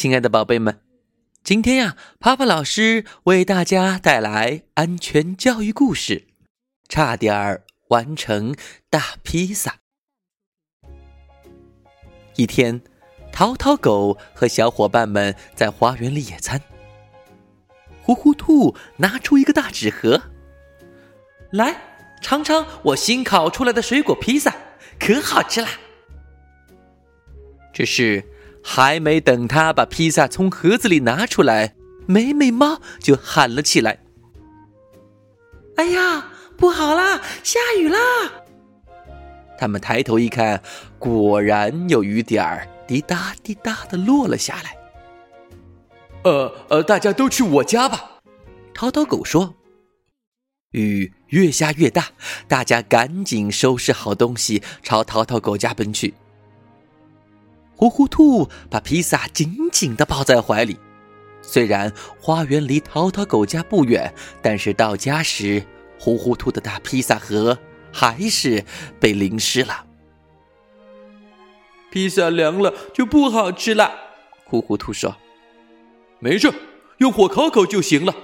亲爱的宝贝们，今天呀，帕帕老师为大家带来安全教育故事。差点儿完成大披萨。一天，淘淘狗和小伙伴们在花园里野餐。呼呼兔拿出一个大纸盒，来尝尝我新烤出来的水果披萨，可好吃啦！只是。还没等他把披萨从盒子里拿出来，美美猫就喊了起来：“哎呀，不好啦，下雨啦！”他们抬头一看，果然有雨点儿滴答滴答的落了下来。呃呃，大家都去我家吧。”淘淘狗说。雨越下越大，大家赶紧收拾好东西，朝淘淘狗家奔去。呼呼兔把披萨紧紧的抱在怀里。虽然花园离淘淘狗家不远，但是到家时，呼呼兔的大披萨盒还是被淋湿了。披萨凉了就不好吃了。呼呼兔说：“没事，用火烤烤就行了。”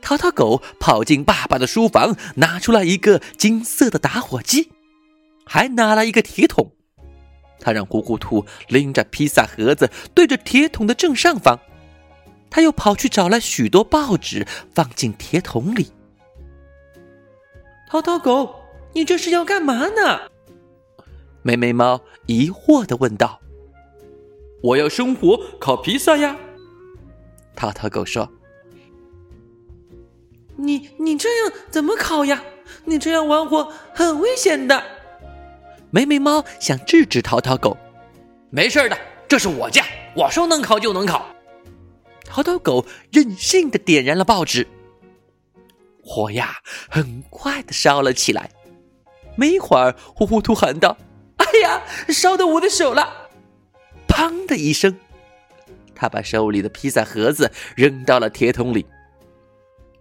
淘淘狗跑进爸爸的书房，拿出了一个金色的打火机，还拿了一个铁桶。他让咕咕兔拎着披萨盒子，对着铁桶的正上方。他又跑去找来许多报纸，放进铁桶里。淘淘狗，你这是要干嘛呢？美美猫疑惑的问道。“我要生火烤披萨呀。”淘淘狗说。“你你这样怎么烤呀？你这样玩火很危险的。”美美猫想制止淘淘狗，没事的，这是我家，我说能烤就能烤。淘淘狗任性的点燃了报纸，火呀很快的烧了起来。没一会儿，呼呼兔喊道：“哎呀，烧到我的手了！”砰的一声，他把手里的披萨盒子扔到了铁桶里。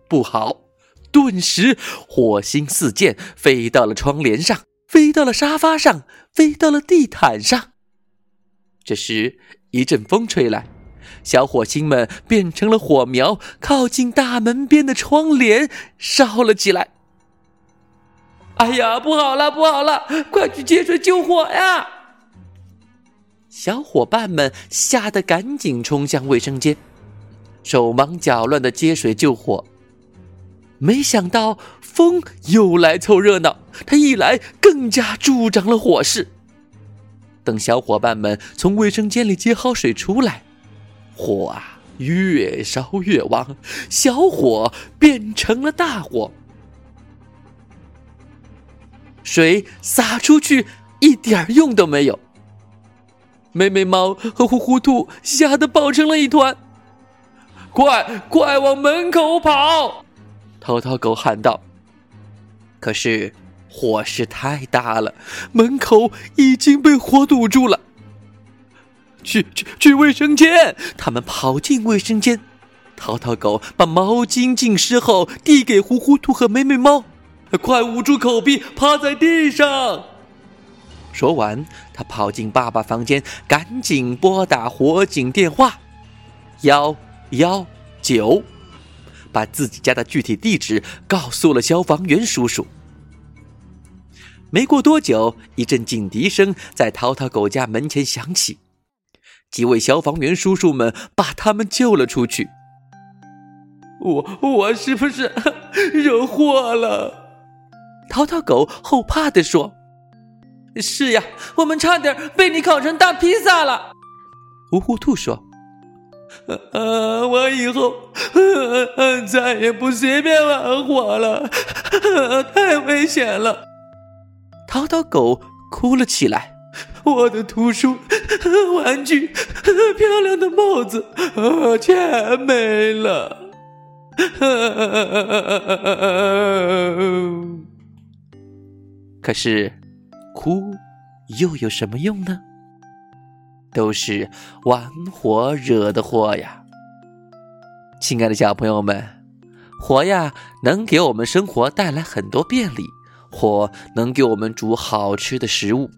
不好！顿时火星四溅，飞到了窗帘上。飞到了沙发上，飞到了地毯上。这时，一阵风吹来，小火星们变成了火苗，靠近大门边的窗帘，烧了起来。哎呀，不好了，不好了！快去接水救火呀！小伙伴们吓得赶紧冲向卫生间，手忙脚乱的接水救火。没想到风又来凑热闹，他一来更加助长了火势。等小伙伴们从卫生间里接好水出来，火啊越烧越旺，小火变成了大火。水洒出去一点用都没有，美美猫和呼呼兔吓得抱成了一团，快快往门口跑！淘淘狗喊道：“可是火势太大了，门口已经被火堵住了。去去去卫生间！”他们跑进卫生间，淘淘狗把毛巾浸湿后递给糊糊兔和美美猫：“快捂住口鼻，趴在地上。”说完，他跑进爸爸房间，赶紧拨打火警电话：幺幺九。把自己家的具体地址告诉了消防员叔叔。没过多久，一阵警笛声在淘淘狗家门前响起，几位消防员叔叔们把他们救了出去。我我是不是惹祸了？淘淘狗后怕的说：“是呀，我们差点被你烤成大披萨了。”呼呼兔说。呃，我以后再也不随便玩火了，太危险了。淘淘狗哭了起来，我的图书、玩具、漂亮的帽子，全没了。可是，哭又有什么用呢？都是玩火惹的祸呀！亲爱的小朋友们，火呀能给我们生活带来很多便利，火能给我们煮好吃的食物，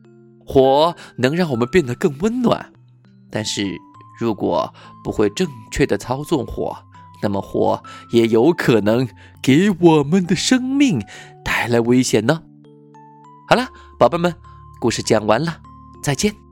火能让我们变得更温暖。但是，如果不会正确的操纵火，那么火也有可能给我们的生命带来危险呢。好了，宝贝们，故事讲完了，再见。